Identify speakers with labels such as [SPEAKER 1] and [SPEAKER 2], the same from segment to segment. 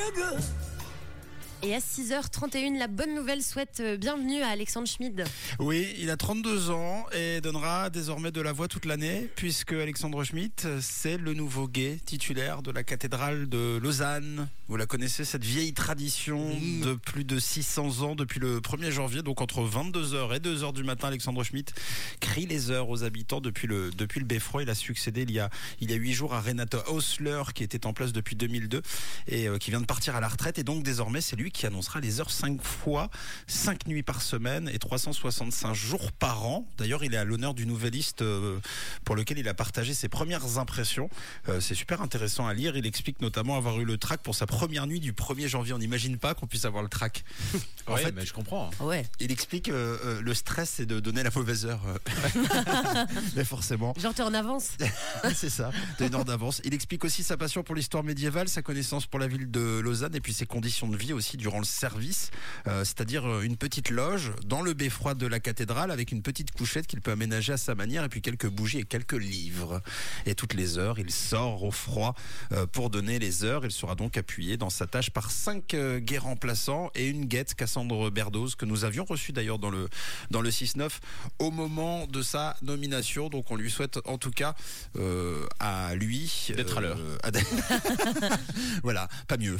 [SPEAKER 1] real good. Et à 6h31, la bonne nouvelle souhaite euh, bienvenue à Alexandre Schmid.
[SPEAKER 2] Oui, il a 32 ans et donnera désormais de la voix toute l'année, puisque Alexandre Schmitt, c'est le nouveau gay titulaire de la cathédrale de Lausanne. Vous la connaissez, cette vieille tradition de plus de 600 ans depuis le 1er janvier, donc entre 22h et 2h du matin, Alexandre Schmitt crie les heures aux habitants depuis le, depuis le Beffroi. Il a succédé il y a, il y a 8 jours à Renata Hausler, qui était en place depuis 2002 et euh, qui vient de partir à la retraite. Et donc désormais, c'est lui qui annoncera les heures 5 fois, 5 nuits par semaine et 365 jours par an. D'ailleurs, il est à l'honneur du Nouvelliste euh, pour lequel il a partagé ses premières impressions. Euh, c'est super intéressant à lire. Il explique notamment avoir eu le track pour sa première nuit du 1er janvier. On n'imagine pas qu'on puisse avoir le track. En
[SPEAKER 3] ouais,
[SPEAKER 2] fait,
[SPEAKER 3] mais je comprends. hein.
[SPEAKER 1] Ouais.
[SPEAKER 2] il explique euh, le stress, c'est de donner la mauvaise heure. mais forcément.
[SPEAKER 1] Genre, t'es en avance.
[SPEAKER 2] c'est ça, t'as une heure d'avance. Il explique aussi sa passion pour l'histoire médiévale, sa connaissance pour la ville de Lausanne et puis ses conditions de vie aussi durant le service, euh, c'est-à-dire euh, une petite loge dans le beffroi de la cathédrale avec une petite couchette qu'il peut aménager à sa manière et puis quelques bougies et quelques livres. Et toutes les heures, il sort au froid euh, pour donner les heures. Il sera donc appuyé dans sa tâche par cinq euh, gays remplaçants et une guette, Cassandre Berdoz, que nous avions reçue d'ailleurs dans le, dans le 6-9 au moment de sa nomination. Donc on lui souhaite en tout cas à lui
[SPEAKER 3] D'être à l'heure.
[SPEAKER 2] voilà, pas mieux.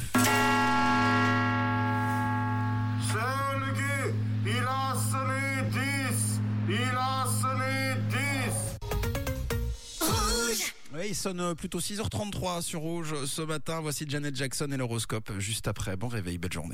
[SPEAKER 4] 10.
[SPEAKER 2] Oui, il sonne plutôt 6h33 sur Rouge ce matin. Voici Janet Jackson et l'horoscope juste après. Bon réveil, belle journée.